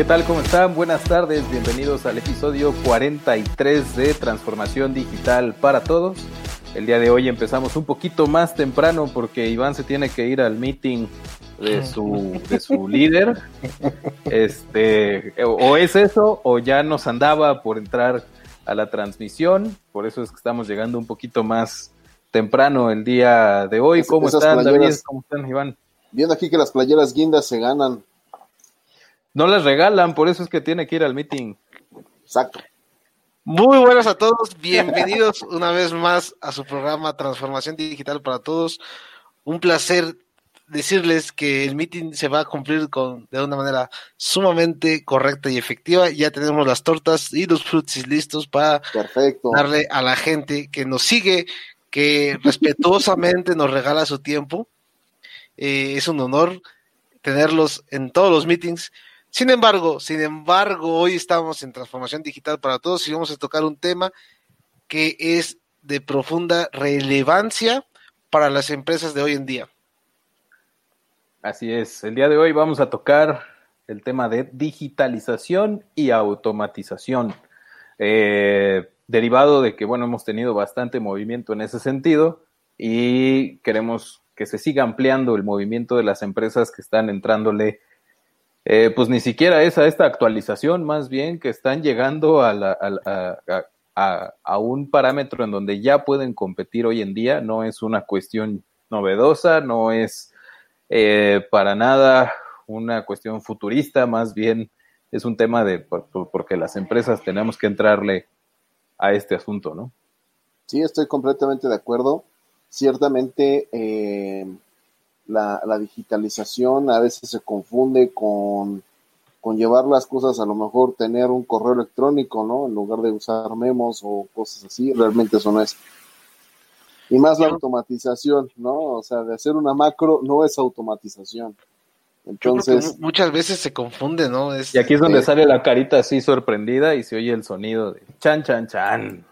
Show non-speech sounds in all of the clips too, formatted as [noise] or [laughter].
¿Qué tal? ¿Cómo están? Buenas tardes. Bienvenidos al episodio 43 de Transformación Digital para Todos. El día de hoy empezamos un poquito más temprano porque Iván se tiene que ir al meeting de su, de su [laughs] líder. Este, o es eso, o ya nos andaba por entrar a la transmisión. Por eso es que estamos llegando un poquito más temprano el día de hoy. ¿Cómo Esas están, playeras- David? ¿Cómo están, Iván? Viendo aquí que las playeras guindas se ganan. No las regalan, por eso es que tiene que ir al meeting. Exacto. Muy buenas a todos, bienvenidos [laughs] una vez más a su programa Transformación Digital para Todos. Un placer decirles que el meeting se va a cumplir con, de una manera sumamente correcta y efectiva. Ya tenemos las tortas y los frutis listos para Perfecto. darle a la gente que nos sigue, que [laughs] respetuosamente nos regala su tiempo. Eh, es un honor tenerlos en todos los meetings. Sin embargo, sin embargo, hoy estamos en Transformación Digital para Todos y vamos a tocar un tema que es de profunda relevancia para las empresas de hoy en día. Así es, el día de hoy vamos a tocar el tema de digitalización y automatización. Eh, derivado de que, bueno, hemos tenido bastante movimiento en ese sentido y queremos que se siga ampliando el movimiento de las empresas que están entrándole, eh, pues ni siquiera es a esta actualización, más bien que están llegando a, la- a a- un parámetro en donde ya pueden competir hoy en día, no es una cuestión novedosa, no es eh, para nada una cuestión futurista, más bien es un tema de por- por- porque las empresas tenemos que entrarle a este asunto, ¿no? Sí, estoy completamente de acuerdo. Ciertamente eh, la, la digitalización a veces se confunde con, con llevar las cosas, a lo mejor tener un correo electrónico, ¿no? En lugar de usar memos o cosas así, realmente eso no es. Y más la automatización, ¿no? O sea, de hacer una macro no es automatización. Entonces, mu- muchas veces se confunde, ¿no? Es, Y aquí es donde Eh. sale la carita así sorprendida y se oye el sonido de chan, chan, chan.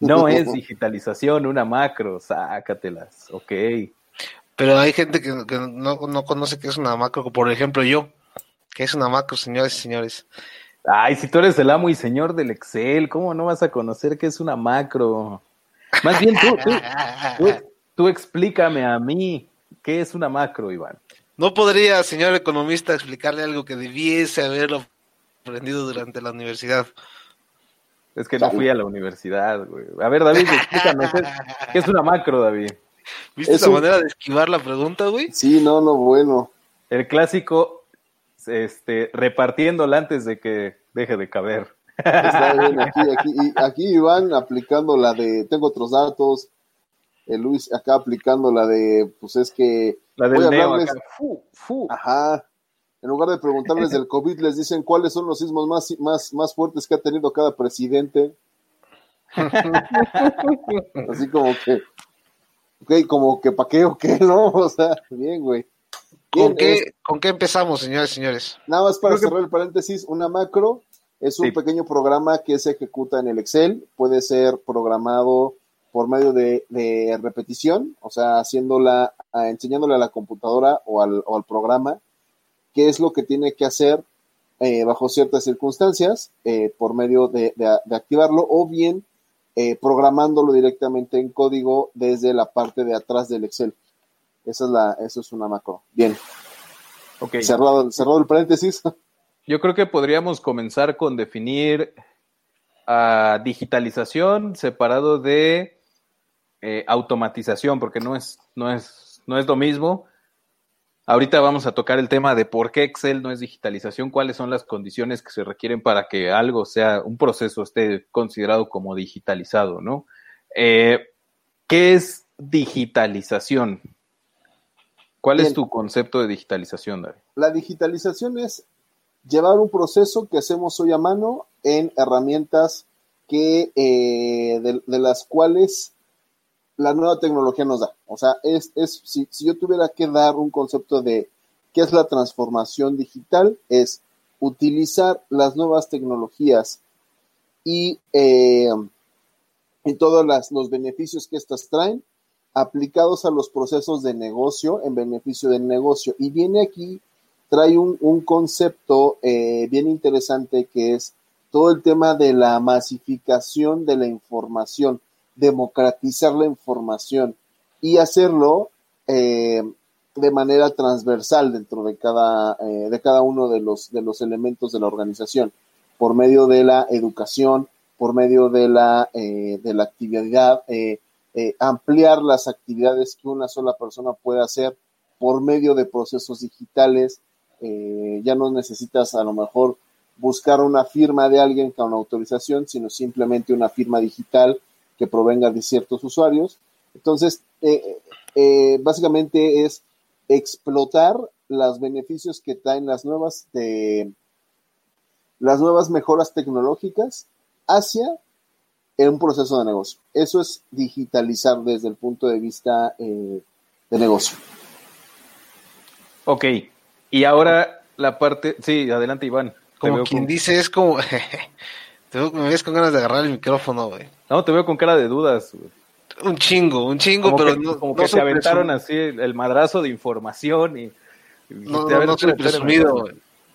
No es [laughs] digitalización, una macro, sácatelas, ok. Pero hay gente que, que no, no conoce que es una macro, por ejemplo yo, que es una macro, señores y señores. Ay, si tú eres el amo y señor del Excel, ¿cómo no vas a conocer que es una macro? Más bien tú, tú, tú, tú explícame a mí qué es una macro, Iván. No podría, señor economista, explicarle algo que debiese haberlo aprendido durante la universidad. Es que no fui a la universidad, güey. A ver, David, explícame, ¿qué, qué es una macro, David? ¿Viste Es esa un- manera de esquivar la pregunta, güey? sí, no, no, bueno. El clásico, este, repartiéndola antes de que deje de caber. Está bien, [laughs] aquí, aquí, y aquí Iván aplicando la de, tengo otros datos, el Luis acá aplicando la de, pues es que, La voy a neo hablarles- acá. Fu, fu. ajá, en lugar de preguntarles del COVID, les dicen cuáles son los sismos más, más, más fuertes que ha tenido cada presidente. [laughs] Así como que, ok, como que pa' qué o qué, [laughs] ¿no? O sea, bien, güey. ¿Con qué, es- ¿Con qué empezamos, señores y señores? Nada más para Creo que- cerrar el paréntesis, una macro es un Sí. pequeño programa que se ejecuta en el Excel, puede ser programado por medio de, de repetición, o sea, haciéndola, ah, enseñándole a la computadora o al, o al programa qué es lo que tiene que hacer eh, bajo ciertas circunstancias eh, por medio de, de- de activarlo o bien eh, programándolo directamente en código desde la parte de atrás del Excel. Esa es la, eso es una macro. Bien, Ok. cerrado, cerrado el paréntesis. [laughs] Yo creo que podríamos comenzar con definir a digitalización separado de eh, automatización, porque no es, no es, no es lo mismo. Ahorita vamos a tocar el tema de por qué Excel no es digitalización, cuáles son las condiciones que se requieren para que algo sea, un proceso esté considerado como digitalizado, ¿no? Eh, ¿Qué es digitalización? ¿Cuál Bien. es tu concepto de digitalización, David? La digitalización es llevar un proceso que hacemos hoy a mano en herramientas que eh, de, de las cuales la nueva tecnología nos da. O sea, es, es si, si yo tuviera que dar un concepto de qué es la transformación digital, es utilizar las nuevas tecnologías y, eh, todos los beneficios que estas traen aplicados a los procesos de negocio en beneficio del negocio. Y viene aquí, trae un, un concepto eh, bien interesante que es todo el tema de la masificación de la información, democratizar la información y hacerlo eh, de manera transversal dentro de cada, eh, de cada uno de los, de los elementos de la organización, por medio de la educación, por medio de la, eh, de la actividad, ampliar las actividades que una sola persona puede hacer por medio de procesos digitales. Ya no necesitas a lo mejor buscar una firma de alguien con autorización, sino simplemente una firma digital que provenga de ciertos usuarios. Entonces, eh, eh, básicamente es explotar los beneficios que traen las nuevas, de, las nuevas mejoras tecnológicas hacia un proceso de negocio. Eso es digitalizar desde el punto de vista eh, de negocio. Ok, y ahora la parte, sí, adelante Iván. Como quien dice, es como. [laughs] te veo- me ves con ganas de agarrar el micrófono, güey. No, te veo con cara de dudas. güey. Un chingo, un chingo, Como pero que, no, como no que se aventaron así el, el madrazo de información y... y No, no, no soy presumido, güey. [laughs]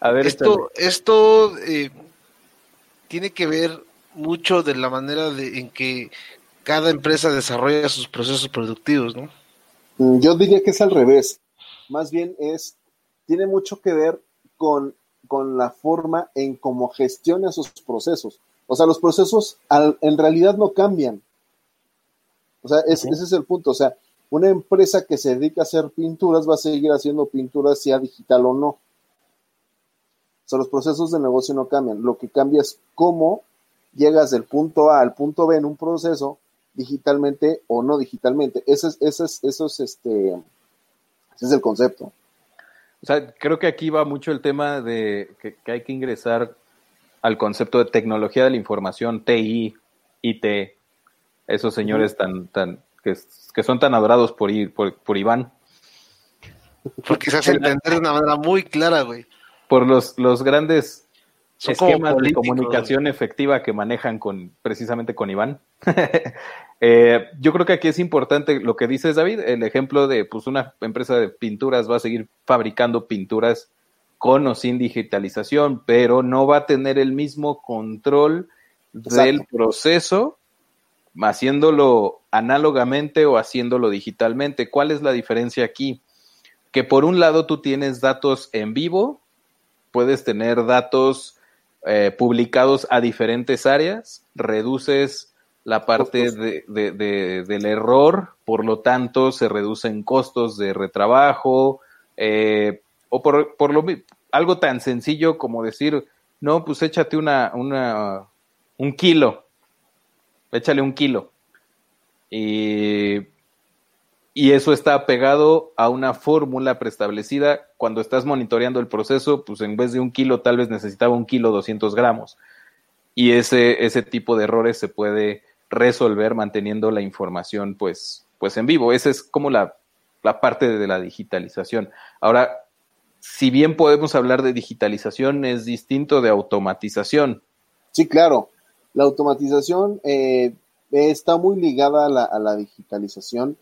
A ver, Esto, esto eh, tiene que ver mucho de la manera de, en que cada empresa desarrolla sus procesos productivos, ¿no? Mm, Yo diría que es al revés. Más bien es, tiene mucho que ver con, con la forma en cómo gestiona sus procesos. O sea, los procesos al- en realidad no cambian. O sea, es- ese es el punto. O sea, una empresa que se dedica a hacer pinturas va a seguir haciendo pinturas sea digital o no. O sea, los procesos de negocio no cambian. Lo que cambia es cómo llegas del punto A al punto B en un proceso digitalmente o no digitalmente. Ese es, ese es, eso es este, ese es el concepto. O sea, creo que aquí va mucho el tema de que, que hay que ingresar al concepto de tecnología de la información, TI, IT, esos señores tan, tan, que, que son tan adorados por, por, por Iván, Porque se hace entender de una manera muy clara, güey. por los, los grandes Son esquemas de comunicación efectiva que manejan con precisamente con Iván. [laughs] Eh, yo creo que aquí es importante lo que dices, David, el ejemplo de pues una empresa de pinturas va a seguir fabricando pinturas con o sin digitalización, pero no va a tener el mismo control del proceso haciéndolo análogamente o haciéndolo digitalmente. ¿Cuál es la diferencia aquí? Que por un lado tú tienes datos en vivo, puedes tener datos eh, publicados a diferentes áreas, reduces la parte de, de- de- del error, por lo tanto se reducen costos de retrabajo, eh, o por, por lo algo tan sencillo como decir, no, pues échate una, una, un kilo, échale un kilo. Y, y eso está pegado a una fórmula preestablecida. Cuando estás monitoreando el proceso, pues en vez de un kilo, tal vez necesitaba un kilo 200 gramos. Y ese, ese tipo de errores se puede resolver manteniendo la información pues, pues en vivo. Esa es como la, la parte de la digitalización. Ahora, si bien podemos hablar de digitalización, es distinto de automatización. Sí, claro. La automatización eh, está muy ligada a la, a la digitalización.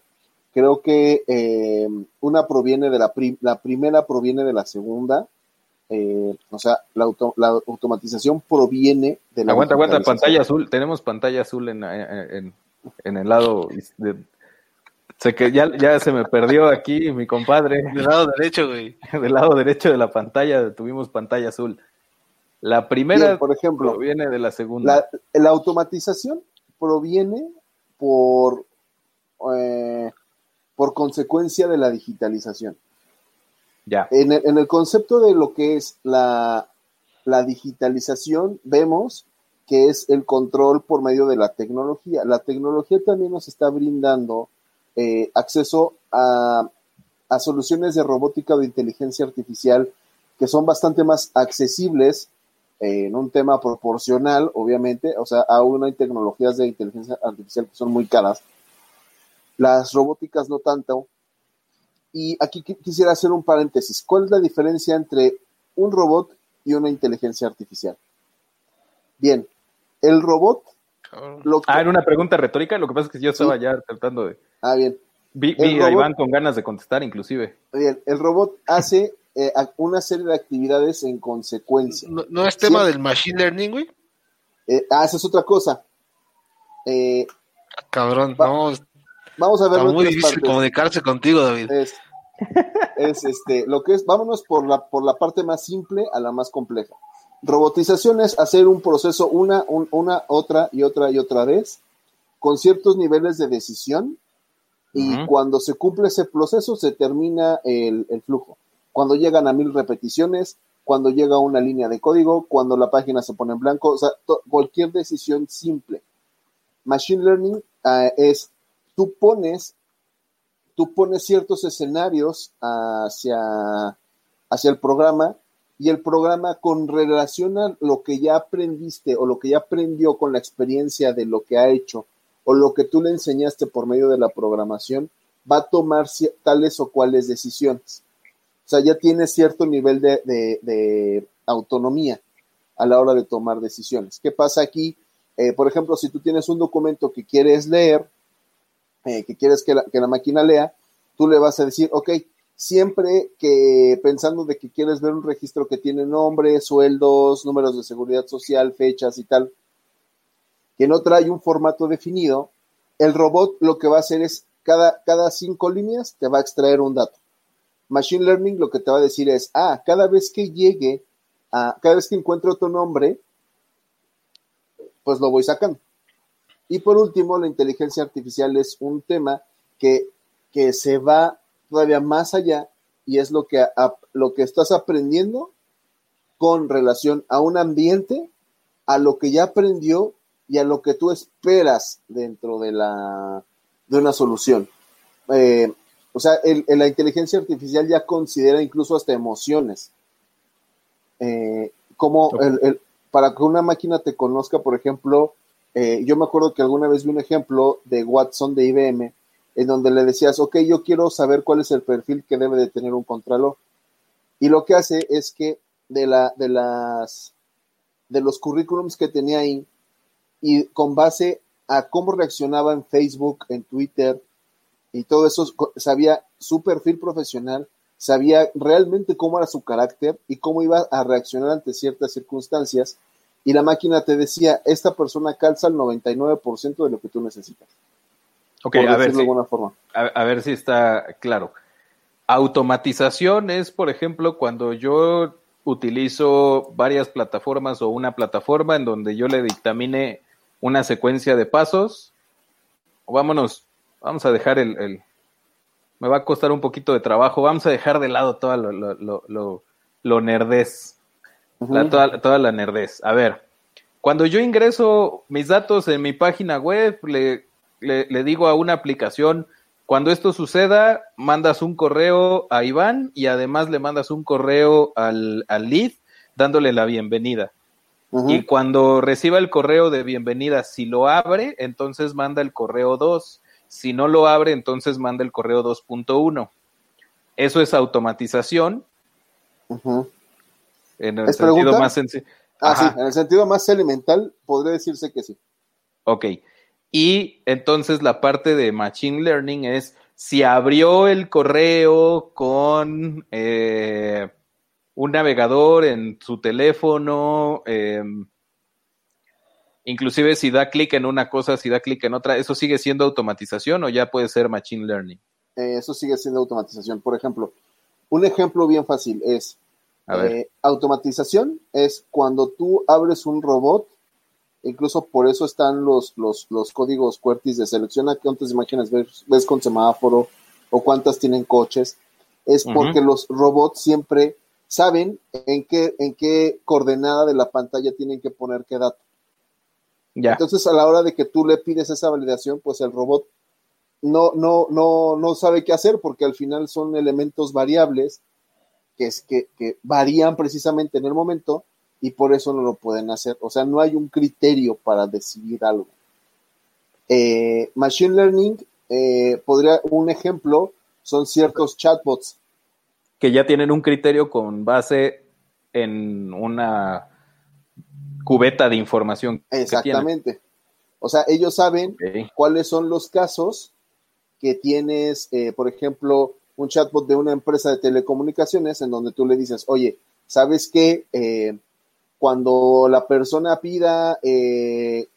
Creo que eh, una proviene de la, pri- la primera proviene de la segunda. Eh, o sea, la, auto- la automatización proviene de la Aguanta, aguanta, pantalla azul. Tenemos pantalla azul en, en, en el lado. De, sé que ya, ya se me perdió aquí mi compadre. Del lado derecho, güey. [laughs] Del lado derecho de la pantalla tuvimos pantalla azul. La primera, Bien, por ejemplo, proviene de la segunda. La, la automatización proviene por, eh, por consecuencia de la digitalización. Ya. En el, en el concepto de lo que es la, la digitalización, vemos que es el control por medio de la tecnología. La tecnología también nos está brindando eh, acceso a, a soluciones de robótica o de inteligencia artificial que son bastante más accesibles eh, en un tema proporcional, obviamente, o sea, aún hay tecnologías de inteligencia artificial que son muy caras, las robóticas no tanto. Y aquí qui- quisiera hacer un paréntesis. ¿Cuál es la diferencia entre un robot y una inteligencia artificial? Bien, el robot, Cabrón. lo que- Ah, era una pregunta retórica. Lo que pasa es que yo estaba ya tratando de. ah, bien, Vi, vi a robot- Iván con ganas de contestar, inclusive. bien, el robot hace eh, a- una serie de actividades en consecuencia. ¿No, no es tema Sí. del machine learning, güey? Eh, ah, esa es otra cosa. Eh, Cabrón, Va- no, vamos a ver está muy difícil partes. comunicarse contigo, David. es, es este, lo que es, vámonos por la, por la parte más simple a la más compleja. Robotización es hacer un proceso una, un- una, otra y otra y otra vez, con ciertos niveles de decisión, y cuando se cumple ese proceso se termina el, el flujo. Cuando llegan a mil repeticiones, cuando llega una línea de código, cuando la página se pone en blanco, o sea, cualquier decisión simple. Machine Learning ah, es, tú pones tú pones ciertos escenarios hacia, hacia el programa y el programa con relación a lo que ya aprendiste o lo que ya aprendió con la experiencia de lo que ha hecho o lo que tú le enseñaste por medio de la programación, va a tomar tales o cuales decisiones. O sea, ya tiene cierto nivel de autonomía a la hora de tomar decisiones. ¿Qué pasa aquí? Eh, por ejemplo, si tú tienes un documento que quieres leer, eh, que quieres que la, que la máquina lea, tú le vas a decir, ok, siempre que pensando de que quieres ver un registro que tiene nombre, sueldos, números de seguridad social, fechas y tal, que no trae un formato definido, el robot lo que va a hacer es cada, cada cinco líneas te va a extraer un dato. Machine Learning lo que te va a decir es, ah, cada vez que llegue, a, cada vez que encuentre otro nombre, pues lo voy sacando. Y por último, la inteligencia artificial es un tema que, que se va todavía más allá y es lo que, a- lo que estás aprendiendo con relación a un ambiente, a lo que ya aprendió y a lo que tú esperas dentro de, la, de una solución. Eh, o sea, el- el- la inteligencia artificial ya considera incluso hasta emociones. Eh, como el- para que una máquina te conozca, por ejemplo, eh, yo me acuerdo que alguna vez vi un ejemplo de Watson de IBM, en donde le decías, ok, yo quiero saber cuál es el perfil que debe de tener un contralor. Y lo que hace es que de, la, de, las, de los currículums que tenía ahí, y con base a cómo reaccionaba en Facebook, en Twitter, y todo eso, sabía su perfil profesional, sabía realmente cómo era su carácter y cómo iba a reaccionar ante ciertas circunstancias, y la máquina te decía, esta persona calza el 99% de lo que tú necesitas. Ok, a ver, de si, alguna forma. a, a ver si está claro. Automatización es, por ejemplo, cuando yo utilizo varias plataformas o una plataforma en donde yo le dictamine una secuencia de pasos. Vámonos, vamos a dejar el, el- me va a costar un poquito de trabajo, vamos a dejar de lado lo, lo, lo, lo, la- toda, toda la nerdez. A ver, cuando yo ingreso mis datos en mi página web, le, le, le digo a una aplicación, cuando esto suceda, mandas un correo a Iván y además le mandas un correo al, al lead dándole la bienvenida. Y cuando reciba el correo de bienvenida, si lo abre, entonces manda el correo 2. Si no lo abre, entonces manda el correo 2.1. Eso es automatización Ujú. En el ¿Es sentido pregunta? más sencillo. Ah, sí, en el sentido más elemental, podría decirse que sí. Ok. Y entonces la parte de Machine Learning es si abrió el correo con eh, un navegador en su teléfono, eh, inclusive si da clic en una cosa, si da clic en otra, ¿eso sigue siendo automatización o ya puede ser Machine Learning? Eh, eso sigue siendo automatización. Por ejemplo, un ejemplo bien fácil es A ver. eh, automatización es cuando tú abres un robot, incluso por eso están los, los, los códigos QWERTY de selecciona cuántas imágenes ves, ves con semáforo o cuántas tienen coches, es porque los robots siempre saben en qué, en qué coordenada de la pantalla tienen que poner qué dato. Ya. Entonces, a la hora de que tú le pides esa validación, pues el robot no, no, no, no sabe qué hacer porque al final son elementos variables que, es, que, que varían precisamente en el momento y por eso no lo pueden hacer. O sea, no hay un criterio para decidir algo. Eh, machine Learning, eh, podría, un ejemplo son ciertos chatbots. Que ya tienen un criterio con base en una cubeta de información. Exactamente. O sea, ellos saben cuáles son los casos que tienes, eh, por ejemplo, un chatbot de una empresa de telecomunicaciones en donde tú le dices, oye, ¿sabes qué? Eh, cuando la persona pida eh,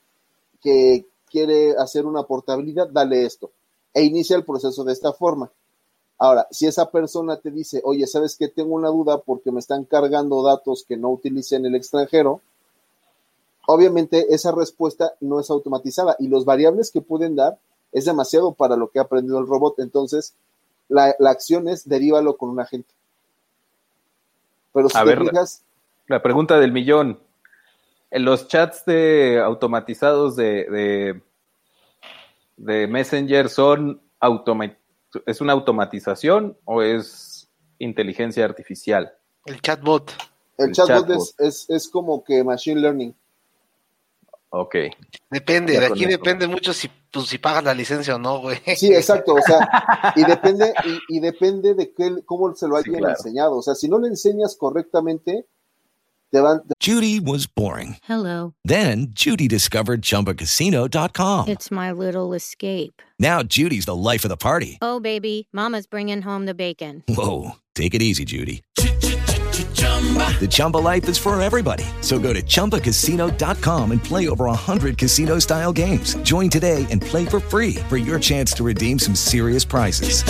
que quiere hacer una portabilidad, dale esto. E inicia el proceso de esta forma. Ahora, si esa persona te dice, oye, ¿sabes qué? Tengo una duda porque me están cargando datos que no utilicé en el extranjero, obviamente esa respuesta no es automatizada y los variables que pueden dar es demasiado para lo que ha aprendido el robot. Entonces, la, la acción es derívalo con un agente. Pero si A te ver, fijas, La pregunta del millón. En los chats de automatizados de, de, de Messenger son automa es una automatización o es inteligencia artificial? El chatbot. el, el chatbot, chatbot. Es, es, es como que machine learning. Ok. Depende, Ya de con aquí eso. depende mucho si, pues, si pagas la licencia o no, güey. Sí, exacto, o sea, y [laughs] depende, y, y depende de qué, cómo se lo Sí, hayan claro. enseñado. O sea, si no le enseñas correctamente, te van, Judy was boring. Hello. Then Judy discovered ChumbaCasino.com. It's my little escape. Now Judy's the life of the party. Oh, baby, Mama's bringing home the bacon. Whoa, take it easy, Judy. The Chumba life is for everybody. So go to ChumbaCasino.com and play over 100 casino style games. Join today and play for free for your chance to redeem some serious prizes.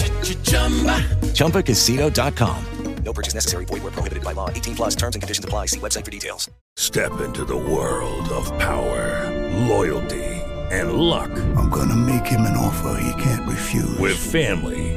ChumbaCasino.com. No purchase necessary. Void where prohibited by law. 18 plus terms and conditions apply. See website for details. Step into the world of power, loyalty, and luck. I'm gonna make him an offer he can't refuse. With family,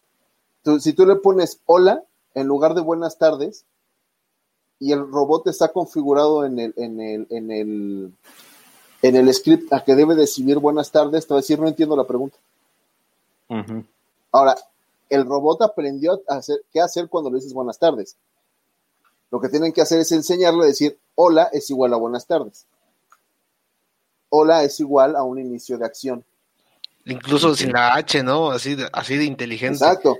tú- si tú le pones hola en lugar de buenas tardes y el robot está configurado en el, en el, en el, en el script a que debe decidir buenas tardes, te va a decir no entiendo la pregunta. Ahora, el robot aprendió a hacer qué hacer cuando le dices buenas tardes. Lo que tienen que hacer es enseñarle a decir hola es igual a buenas tardes. Hola es igual a un inicio de acción. Incluso sin la H, ¿no? Así de, así de inteligente. Exacto.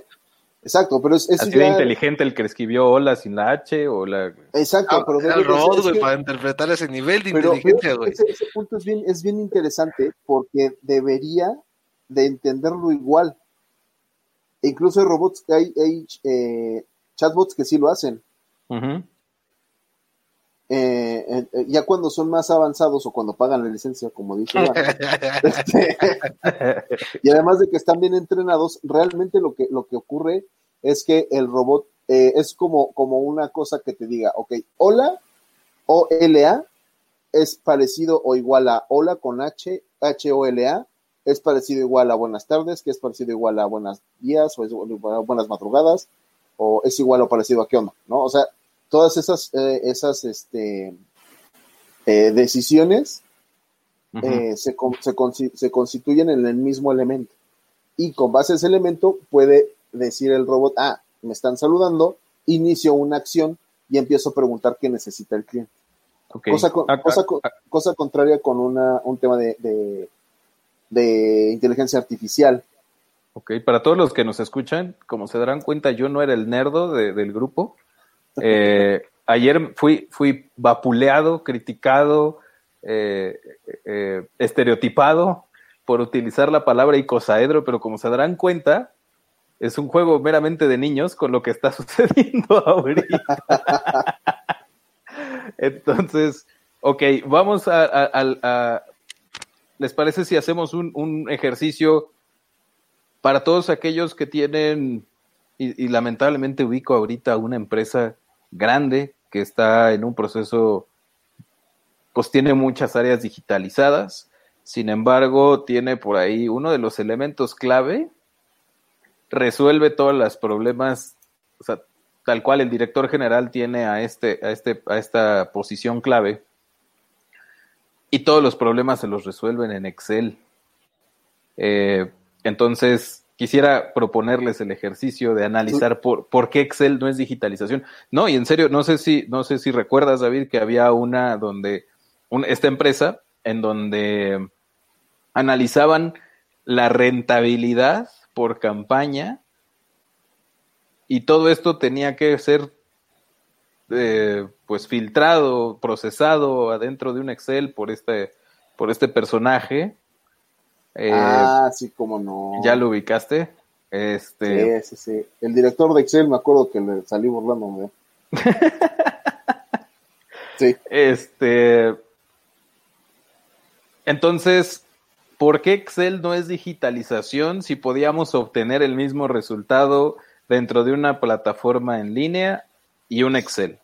Exacto, pero es, eso Así de inteligente el que escribió hola sin la H o la... Exacto, Ah, pero era debe el robot, es que- para interpretar ese nivel de pero inteligencia, güey. ese, ese punto es bien, es bien interesante porque debería de entenderlo igual. E incluso hay robots, hay, hay eh, chatbots que sí lo hacen. Eh, eh, eh, ya cuando son más avanzados o cuando pagan la licencia, como dice Iván, [laughs] [laughs] este, y además de que están bien entrenados, realmente lo que, lo que ocurre es que el robot eh, es como, como una cosa que te diga, ok, hola, O-L-A, es parecido o igual a hola con H, H-O-L-A, es parecido igual a buenas tardes, que es parecido igual a buenos días, o es igual a buenas madrugadas, o es igual o parecido a qué onda, ¿no? O sea, todas esas, eh, esas este, eh, decisiones Ujú. eh, se, con- se, consi- se constituyen en el mismo elemento. Y con base a ese elemento puede decir el robot, ah, me están saludando, inicio una acción y empiezo a preguntar qué necesita el cliente. Cosa, con- Acá- cosa, con- cosa contraria con una, un tema de, de, de inteligencia artificial. Ok, para todos los que nos escuchan, como se darán cuenta, yo no era el nerdo de- del grupo. Eh, ayer fui, fui vapuleado, criticado, eh, eh, estereotipado por utilizar la palabra icosaedro, pero como se darán cuenta, es un juego meramente de niños con lo que está [laughs] sucediendo ahorita. Entonces, ok, vamos a, ¿Les parece si hacemos un, un ejercicio para todos aquellos que tienen, y lamentablemente ubico ahorita una empresa grande que está en un proceso, pues tiene muchas áreas digitalizadas, sin embargo, tiene por ahí uno de los elementos clave, resuelve todos los problemas, o sea, tal cual el director general tiene a este, a este, a esta posición clave, y todos los problemas se los resuelven en Excel. Eh, entonces, quisiera proponerles el ejercicio de analizar por, por qué Excel no es digitalización. No, y en serio, no sé si, no sé si recuerdas, David, que había una donde, un- esta empresa, en donde analizaban la rentabilidad por campaña y todo esto tenía que ser eh, pues filtrado, procesado adentro de un Excel por este, por este personaje. Eh, ah, sí, cómo no. ¿Ya lo ubicaste? Este, Sí, sí, sí. El director de Excel, me acuerdo que le salí burlándome. [laughs] sí. Este. Entonces, ¿por qué Excel no es digitalización si podíamos obtener el mismo resultado dentro de una plataforma en línea y un Excel?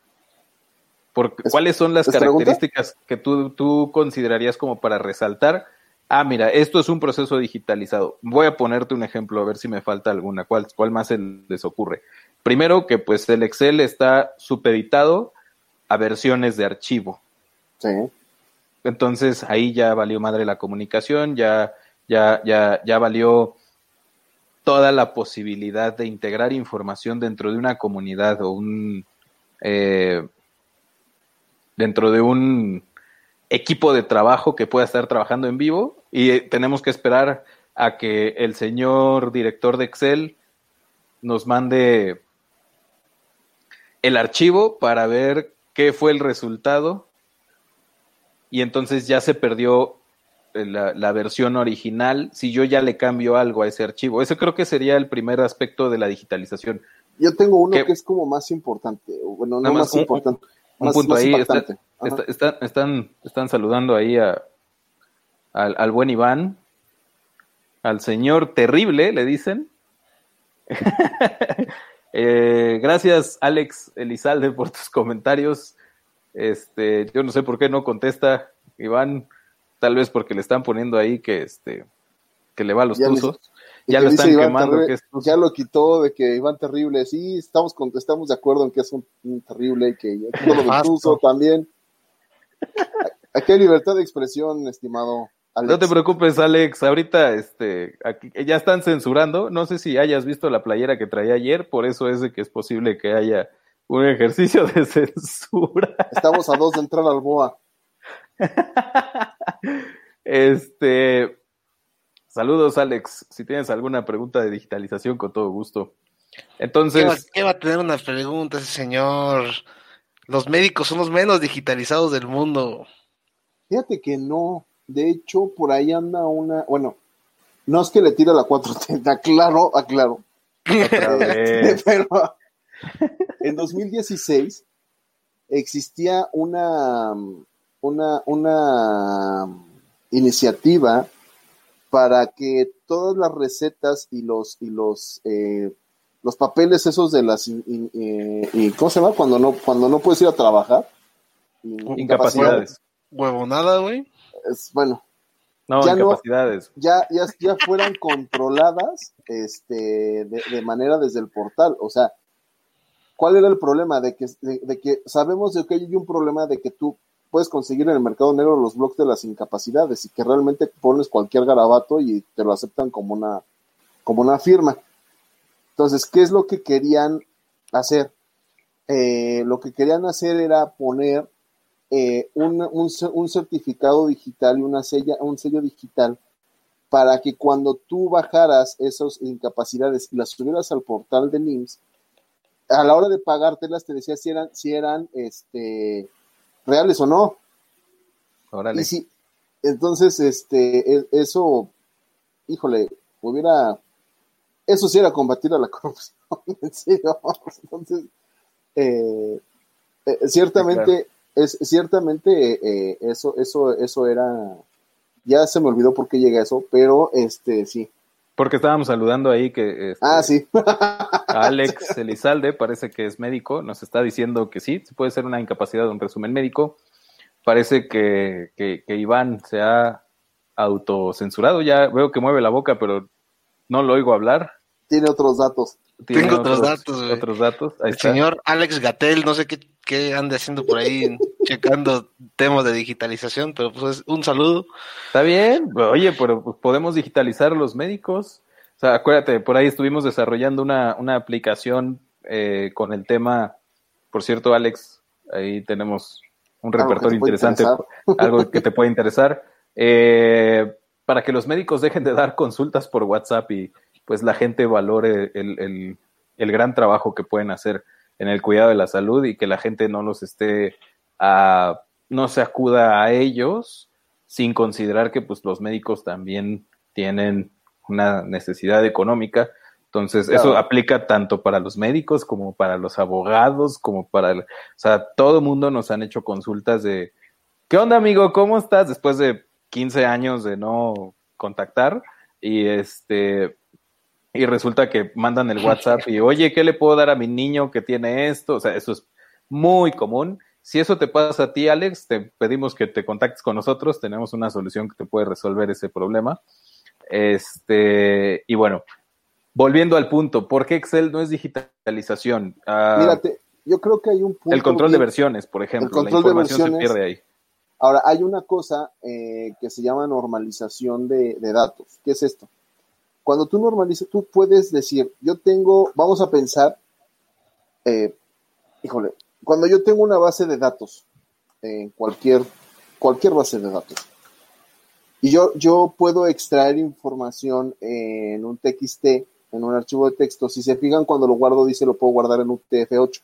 Por- ¿Es- ¿Cuáles son las pregunta? características que tú, tú considerarías como para resaltar? Ah, mira, esto es un proceso digitalizado. Voy a ponerte un ejemplo a ver si me falta alguna. ¿Cuál, cuál más se les ocurre? Primero que pues el Excel está supeditado a versiones de archivo. Sí. Entonces ahí ya valió madre la comunicación, ya, ya, ya, ya valió toda la posibilidad de integrar información dentro de una comunidad o un eh, dentro de un equipo de trabajo que pueda estar trabajando en vivo y eh, tenemos que esperar a que el señor director de Excel nos mande el archivo para ver qué fue el resultado y entonces ya se perdió eh, la, la versión original si yo ya le cambio algo a ese archivo. Ese creo que sería el primer aspecto de la digitalización. Yo tengo uno que es como más importante. Bueno, no más más un- importante. Un más- punto más ahí, está- impactante. Ajá. está- está- están, están saludando ahí a, al, al buen Iván, al señor terrible, le dicen. [laughs] Eh, gracias, Alex Elizalde, por tus comentarios. Este, yo no sé por qué no contesta Iván, tal vez porque le están poniendo ahí que este que le va a los Ya le- tuzos. Ya lo están Iván quemando Terrible, que es tuzo. ya lo quitó de que Iván Terrible, sí, estamos con- estamos de acuerdo en que es un, un terrible y que todo lo puso también. [laughs] Aquí hay libertad de expresión, estimado Alex. No te preocupes, Alex. Ahorita este, aquí, ya están censurando. No sé si hayas visto la playera que traía ayer, por eso es de que es posible que haya un ejercicio de [laughs] censura. Estamos a dos de entrar al BOA. Este, saludos, Alex. Si tienes alguna pregunta de digitalización, con todo gusto. ¿Qué va, Entonces, qué va a tener una pregunta ese señor? Los médicos son los menos digitalizados del mundo. Fíjate que no. De hecho, por ahí anda una. Bueno, no es que le tire la 430, [laughs] aclaro, aclaro. vez. [laughs] Pero en 2016 existía una, una, una iniciativa para que todas las recetas y los y los eh, los papeles esos de las in- in- eh, y cómo se llama cuando no cuando no puedes ir a trabajar In- incapacidades. Huevonada, güey. Es, bueno No, Ya no- ya, ya, ya fueran [laughs] controladas este, de, de manera desde el portal. O sea, ¿cuál era el problema? De que, de, de que sabemos de que hay un problema de que tú puedes conseguir en el mercado negro los blogs de las incapacidades y que realmente pones cualquier garabato y te lo aceptan como una, como una firma. Entonces, ¿qué es lo que querían hacer? Eh, lo que querían hacer era poner eh, un, un, ce- un certificado digital y una sella, un sello digital para que cuando tú bajaras esas incapacidades y las subieras al portal de NIMS, a la hora de pagártelas te decía si eran, si eran este, reales o no. Órale. Y si, entonces, este, e- eso, híjole, hubiera, eso sí era combatir a la [laughs] corrupción, en serio. Entonces, eh, eh, ciertamente, es, ciertamente eh, eso, eso, eso era, ya se me olvidó por qué llega eso, pero este, sí. Porque estábamos saludando ahí que este, Ah, sí. Alex [laughs] Elizalde parece que es médico, nos está diciendo que sí, puede ser una incapacidad de un resumen médico. Parece que, que, que Iván se ha autocensurado, ya veo que mueve la boca, pero no lo oigo hablar. Tiene otros datos. Tengo otros datos, güey. Otros datos. Ahí El está. señor Alex Gatel, no sé qué, qué anda haciendo por ahí, [laughs] checando temas de digitalización, pero pues un saludo. Está bien, oye, pero pues, podemos digitalizar los médicos. O sea, acuérdate, por ahí estuvimos desarrollando una, una aplicación eh, con el tema, por cierto, Alex, ahí tenemos un repertorio interesante, [laughs] algo que te puede interesar, [laughs] eh, para que los médicos dejen de dar consultas por WhatsApp y pues la gente valore el, el, el gran trabajo que pueden hacer en el cuidado de la salud y que la gente no los esté, a, no se acuda a ellos sin considerar que pues los médicos también tienen una necesidad económica. Entonces, Claro. eso aplica tanto para los médicos como para los abogados, como para, el- o sea, todo mundo nos han hecho consultas de, ¿qué onda amigo? ¿Cómo estás? Después de 15 años de no contactar y este, y resulta que mandan el WhatsApp y, oye, ¿qué le puedo dar a mi niño que tiene esto? O sea, eso es muy común. Si eso te pasa a ti, Alex, te pedimos que te contactes con nosotros. Tenemos una solución que te puede resolver ese problema. Este, y bueno, volviendo al punto, ¿por qué Excel no es digitalización? Ah, Mírate, yo creo que hay un punto. el control de versiones, por ejemplo, control de la información se versiones. pierde ahí. Ahora, hay una cosa eh, que se llama normalización de, de datos. ¿Qué es esto? Cuando tú normalizas, tú puedes decir, yo tengo, vamos a pensar, eh, híjole, cuando yo tengo una base de datos, en cualquier, cualquier base de datos, y yo, yo puedo extraer información en un TXT, en un archivo de texto, si se fijan, cuando lo guardo, dice, lo puedo guardar en un TF8.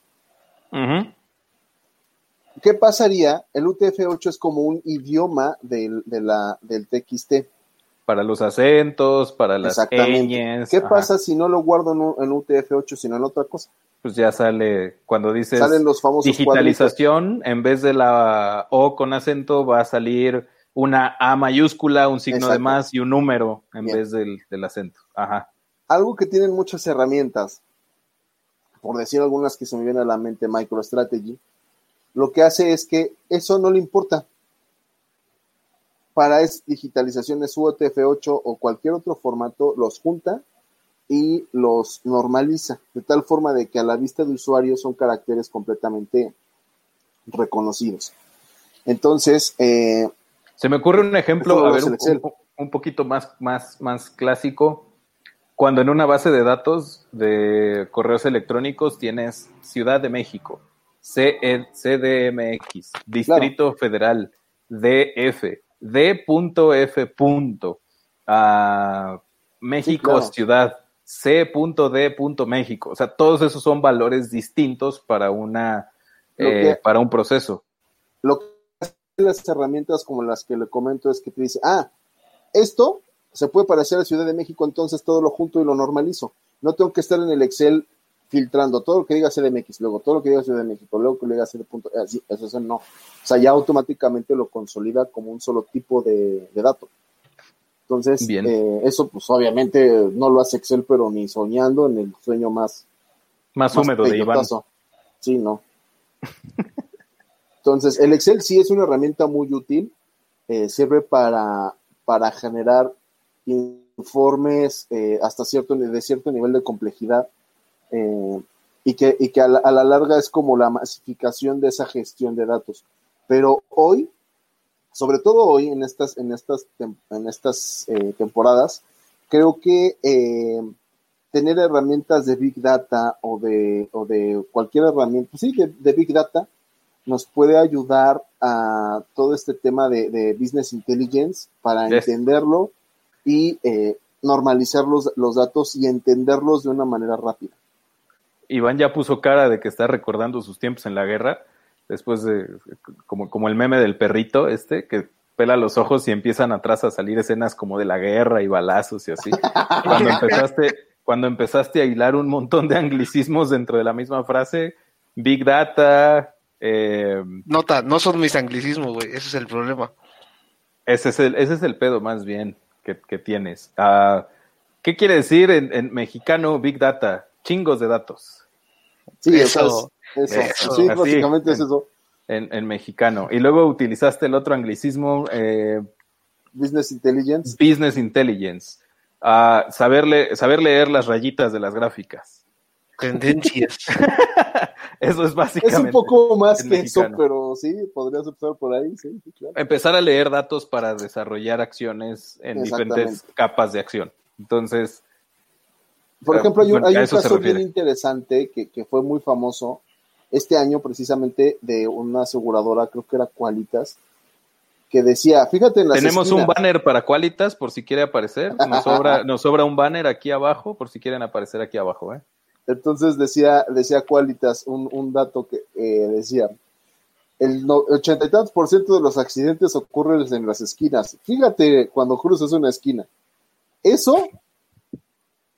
Ujú. ¿Qué pasaría? El UTF-8 es como un idioma del, de la, del TXT. Para los acentos, para las Exactamente. ¿Qué ajá. pasa si no lo guardo en, un- en UTF-8, sino en otra cosa? Pues ya sale, cuando dices Salen los famosos digitalización, en vez de la O con acento va a salir una A mayúscula, un signo de más y un número en Bien. vez del, del acento. Ajá. Algo que tienen muchas herramientas, por decir algunas que se me vienen a la mente, MicroStrategy, lo que hace es que eso no le importa. Para es digitalizaciones UTF-8 o cualquier otro formato, los junta y los normaliza, de tal forma de que a la vista de usuario son caracteres completamente reconocidos. Entonces, eh, Se me ocurre un ejemplo, a ver, un, un- un poquito más, más, más clásico. Cuando en una base de datos de correos electrónicos tienes Ciudad de México, CDMX, Distrito Federal, DF, D.F. ah, México claro. Ciudad, C.D. México. O sea, todos esos son valores distintos para una eh, que- para un proceso. Lo que hacen las herramientas como las que le comento es que te dice, ah, esto se puede parecer a Ciudad de México, entonces todo lo junto y lo normalizo. No tengo que estar en el Excel filtrando todo lo que diga CDMX, luego todo lo que diga México, luego que le diga CD. punto- Así, eso, eso no. O sea, ya automáticamente lo consolida como un solo tipo de, de dato. Entonces, Bien. eh, eso pues obviamente no lo hace Excel, pero ni soñando en el sueño más, Más húmedo de Iván. peyotazo. Sí, no. Entonces, el Excel sí es una herramienta muy útil, eh, sirve para, para generar informes eh, hasta cierto, de cierto nivel de complejidad eh, y que, y que a, la, a la larga es como la masificación de esa gestión de datos. Pero hoy, sobre todo hoy en estas, en estas, en estas eh, temporadas, creo que eh, tener herramientas de Big Data o de, o de cualquier herramienta, pues sí, de, de Big Data, nos puede ayudar a todo este tema de, de Business Intelligence para Yes. entenderlo y normalizar los, los datos y entenderlos de una manera rápida. Iván ya puso cara de que está recordando sus tiempos en la guerra, después de, como, como el meme del perrito este, que pela los ojos y empiezan atrás a salir escenas como de la guerra y balazos y así. [laughs] Cuando empezaste, cuando empezaste a hilar un montón de anglicismos dentro de la misma frase, Big Data. Eh, Nota, no son mis anglicismos, güey, ese es el problema. Ese es el, ese es el pedo más bien que, que tienes. Ah, ¿Qué quiere decir en, en, mexicano Big Data? Chingos de datos. Sí, eso. eso, eso. Sí, Así, básicamente es eso. En, en, mexicano. Y luego utilizaste el otro anglicismo. Eh, Business Intelligence. Business Intelligence. Uh, saber, saber leer las rayitas de las gráficas. Tendencias. [laughs] eso es básicamente. Es un poco más que mexicano. eso, pero sí, podrías empezar por ahí, sí, claro. Empezar a leer datos para desarrollar acciones en diferentes capas de acción. Entonces. Por ejemplo, hay un, bueno, hay un caso bien interesante que, que, fue muy famoso este año, precisamente, de una aseguradora, creo que era Qualitas, que decía, fíjate en las Tenemos esquinas. un banner para Qualitas, por si quiere aparecer. Nos sobra, [laughs] nos sobra un banner aquí abajo, por si quieren aparecer aquí abajo, ¿eh? Entonces decía, decía Qualitas un, un dato que eh, decía, el ochenta y tantos por ciento de los accidentes ocurren en las esquinas. Fíjate cuando cruzas una esquina. Eso,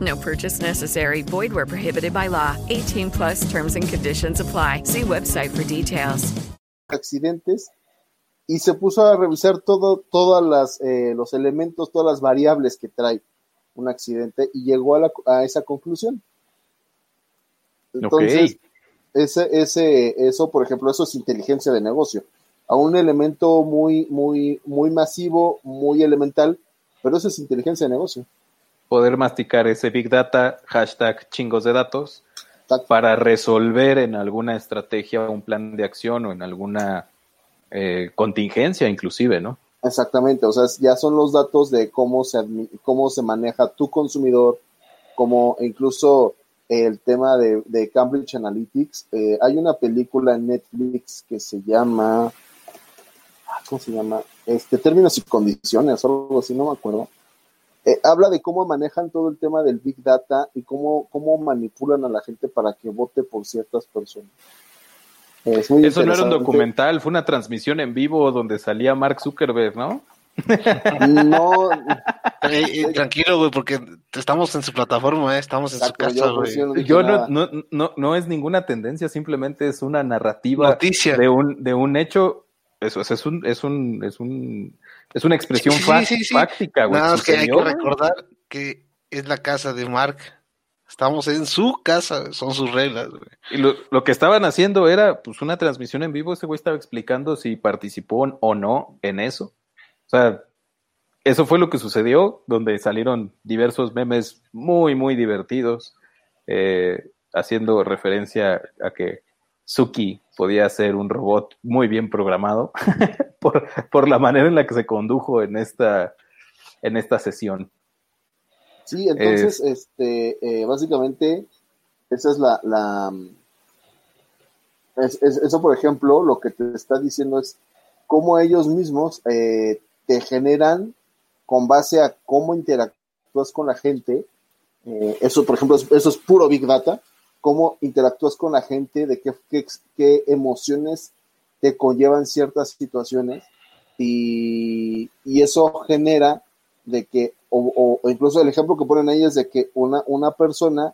No purchase necessary. Void where prohibited by law. 18 plus terms and conditions apply. See website for details. Accidentes y se puso a revisar todo, todas las, eh, los elementos, todas las variables que trae un accidente y llegó a, la, a esa conclusión. Entonces, okay. ese, ese, eso, por ejemplo, eso es inteligencia de negocio. A un elemento muy, muy, muy masivo, muy elemental, pero eso es inteligencia de negocio. Poder masticar ese Big Data, hashtag chingos de datos, para resolver en alguna estrategia, un plan de acción o en alguna eh, contingencia inclusive, ¿no? Exactamente, o sea, ya son los datos de cómo se, cómo se maneja tu consumidor, como incluso el tema de, de Cambridge Analytics. Eh, hay una película en Netflix que se llama, ¿cómo se llama? Este, Términos y Condiciones, o algo así, no me acuerdo. Eh, habla de cómo manejan todo el tema del Big Data y cómo, cómo manipulan a la gente para que vote por ciertas personas. Es muy Eso no era un documental, fue una transmisión en vivo donde salía Mark Zuckerberg, ¿no? No. [laughs] Eh, eh, tranquilo, güey, porque estamos en su plataforma, ¿eh? estamos en Exacto, su casa, güey. yo no Yo no, no, no, no es ninguna tendencia, simplemente es una narrativa Noticia. de un, de un hecho. Eso, eso es un, es un, es un, es una expresión Sí, fáctica, güey. Nada más que hay que recordar que es la casa de Mark. Estamos en su casa, son sus reglas, güey. Y lo, lo que estaban haciendo era pues una transmisión en vivo, ese güey estaba explicando si participó o no en eso. O sea, eso fue lo que sucedió, donde salieron diversos memes muy, muy divertidos, eh, haciendo referencia a que Suki podía ser un robot muy bien programado [laughs] por, por la manera en la que se condujo en esta, en esta sesión. Sí, entonces, este, eh, básicamente, esa es la, la es- es- eso, por ejemplo, lo que te está diciendo es cómo ellos mismos eh, te generan con base a cómo interactúas con la gente. eh, eso, por ejemplo, es- eso es puro Big Data. Cómo interactúas con la gente, de qué, qué, qué emociones te conllevan ciertas situaciones. Y, y eso genera de que, o, o- incluso el ejemplo que ponen ahí es de que una, una persona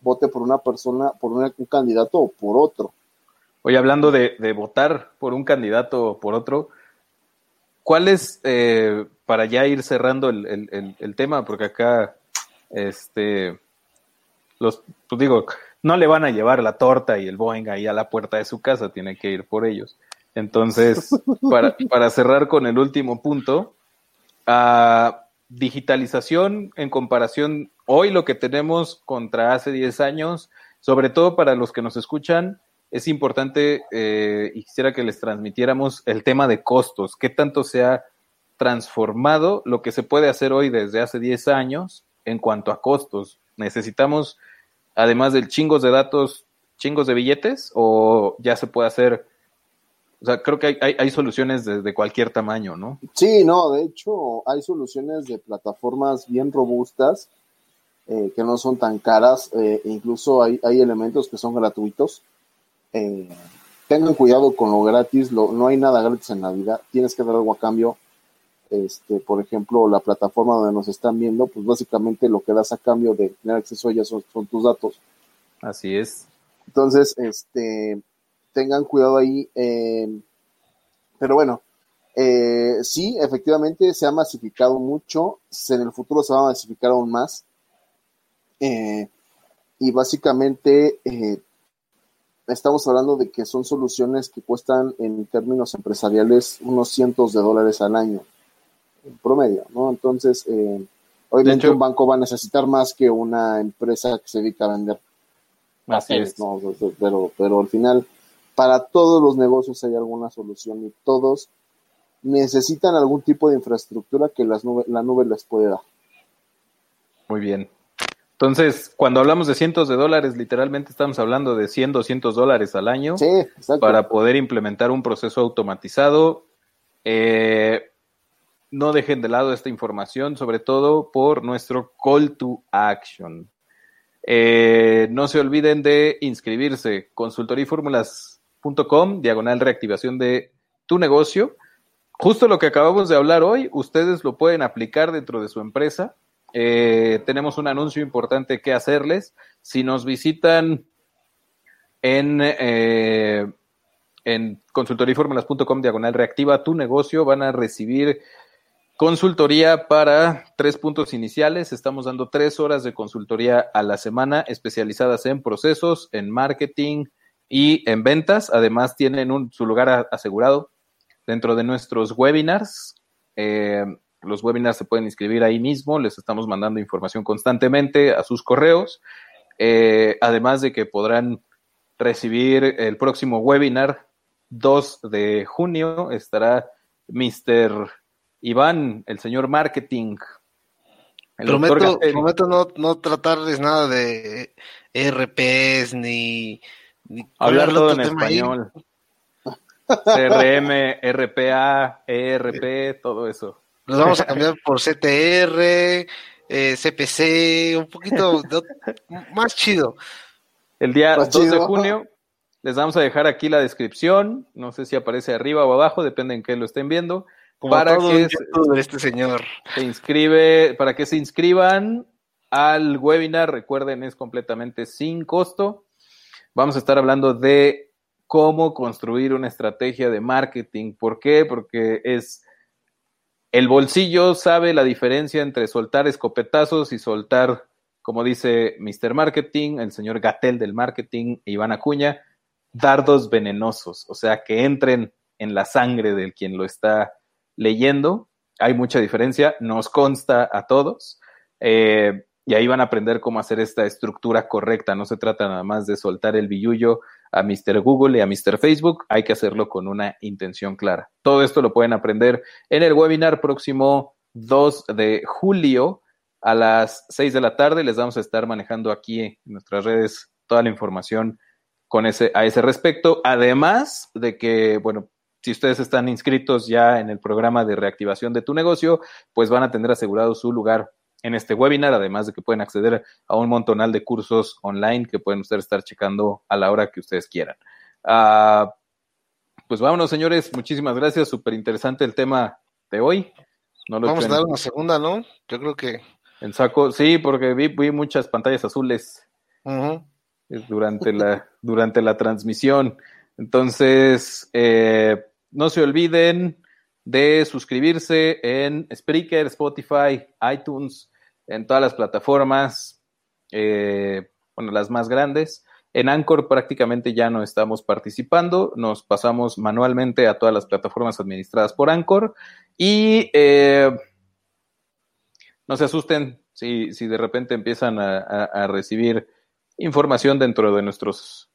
vote por una persona, por un candidato o por otro. Oye, hablando de, de votar por un candidato o por otro, ¿cuál es, eh, para ya ir cerrando el, el- el- tema, porque acá, este, los, pues digo, no le van a llevar la torta y el Boeing ahí a la puerta de su casa, tiene que ir por ellos. Entonces, para, para cerrar con el último punto, ah, digitalización en comparación hoy lo que tenemos contra hace 10 años, sobre todo para los que nos escuchan, es importante eh, y quisiera que les transmitiéramos el tema de costos, qué tanto se ha transformado lo que se puede hacer hoy desde hace 10 años en cuanto a costos. Necesitamos además del chingos de datos, chingos de billetes, o ya se puede hacer, o sea, creo que hay, hay, hay soluciones de, de, cualquier tamaño, ¿no? Sí, no, de hecho hay soluciones de plataformas bien robustas eh, que no son tan caras, eh, incluso hay, hay elementos que son gratuitos. Eh, tengan cuidado con lo gratis, lo, no hay nada gratis en la vida, tienes que dar algo a cambio. Este, por ejemplo, la plataforma donde nos están viendo, pues básicamente lo que das a cambio de tener acceso a ella son, son tus datos. Así es. Entonces, este, tengan cuidado ahí. Eh, pero bueno, eh, sí, efectivamente se ha masificado mucho. En el futuro se va a masificar aún más. Eh, y básicamente estamos hablando de que son soluciones que cuestan en términos empresariales unos cientos de dólares al año, en promedio, ¿no? Entonces, obviamente hecho, un banco va a necesitar más que una empresa que se dedica a vender. Así es. ¿no? Pero, pero al final, para todos los negocios hay alguna solución y todos necesitan algún tipo de infraestructura que las nube, la nube les puede dar. Muy bien. Entonces, cuando hablamos de cientos de dólares, literalmente estamos hablando de 100, 200 dólares al año sí, para poder implementar un proceso automatizado. Eh, no dejen de lado esta información, sobre todo por nuestro call to action. Eh, no se olviden de inscribirse, consultorifórmulas.com, diagonal reactivación de tu negocio. Justo lo que acabamos de hablar hoy, ustedes lo pueden aplicar dentro de su empresa. Eh, tenemos un anuncio importante que hacerles. Si nos visitan en, eh, en diagonal reactiva tu negocio, van a recibir consultoría para tres puntos iniciales. Estamos dando tres horas de consultoría a la semana especializadas en procesos, en marketing y en ventas. Además, tienen un, su lugar asegurado dentro de nuestros webinars. Eh, los webinars se pueden inscribir ahí mismo, les estamos mandando información constantemente a sus correos, eh, además de que podrán recibir el próximo webinar 2 de junio, estará Mr. Iván, el señor marketing. El prometo, prometo no, no tratarles nada de ERPs ni, ni hablar todo en español. CRM, RPA, ERP, todo eso. Nos vamos a cambiar por CTR, eh, CPC, un poquito de, más chido. El día 2 de junio les vamos a dejar aquí la descripción, no sé si aparece arriba o abajo, depende en qué lo estén viendo. Como para que se, este señor. Se inscribe, para que se inscriban al webinar, recuerden, es completamente sin costo. Vamos a estar hablando de cómo construir una estrategia de marketing. ¿Por qué? Porque es el bolsillo sabe la diferencia entre soltar escopetazos y soltar, como dice Mr. Marketing, el señor Gatel del marketing, Iván Acuña, dardos venenosos, o sea, que entren en la sangre del quien lo está leyendo. Hay mucha diferencia, nos consta a todos. Eh, y ahí van a aprender cómo hacer esta estructura correcta. No se trata nada más de soltar el billullo a Mr. Google y a Mr. Facebook, hay que hacerlo con una intención clara. Todo esto lo pueden aprender en el webinar próximo 2 de julio a las 6 de la tarde. Les vamos a estar manejando aquí en nuestras redes toda la información con ese, a ese respecto. Además de que, bueno, si ustedes están inscritos ya en el programa de reactivación de tu negocio, pues van a tener asegurado su lugar en este webinar, además de que pueden acceder a un montonal de cursos online que pueden ustedes estar checando a la hora que ustedes quieran. Uh, pues vámonos, señores. Muchísimas gracias. Súper interesante el tema de hoy. No lo Vamos a dar una segunda, ¿no? Yo creo que. En saco, sí, porque vi, vi muchas pantallas azules uh -huh. durante, la, [laughs] durante la transmisión. Entonces, eh, no se olviden de suscribirse en Spreaker, Spotify, iTunes, en todas las plataformas, eh, bueno, las más grandes. En Anchor prácticamente ya no estamos participando, nos pasamos manualmente a todas las plataformas administradas por Anchor y eh, no se asusten si, si de repente empiezan a, a, recibir información dentro de nuestros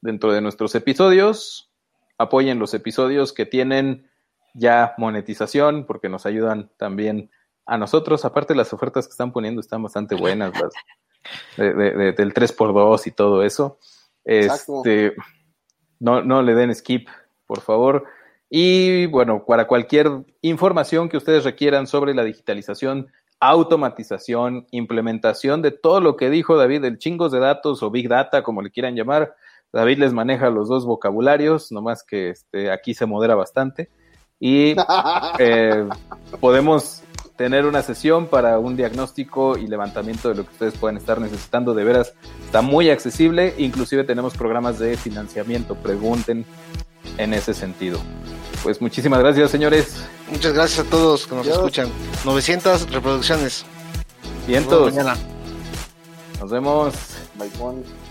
dentro de nuestros episodios. Apoyen los episodios que tienen ya monetización porque nos ayudan también a nosotros. Aparte las ofertas que están poniendo están bastante buenas. Las, de- de- de- del 3x2 y todo eso. Exacto. Este, no, no le den skip, por favor. Y bueno, para cualquier información que ustedes requieran sobre la digitalización, automatización, implementación de todo lo que dijo David, el chingos de datos o big data, como le quieran llamar, David les maneja los dos vocabularios, nomás que este, aquí se modera bastante. Y [laughs] eh, podemos tener una sesión para un diagnóstico y levantamiento de lo que ustedes puedan estar necesitando. De veras, está muy accesible. Inclusive tenemos programas de financiamiento. Pregunten en ese sentido. Pues muchísimas gracias, señores. Muchas gracias a todos que nos escuchan. 900 reproducciones. Nos vemos Vientos. mañana. Nos vemos. Bye, Juan.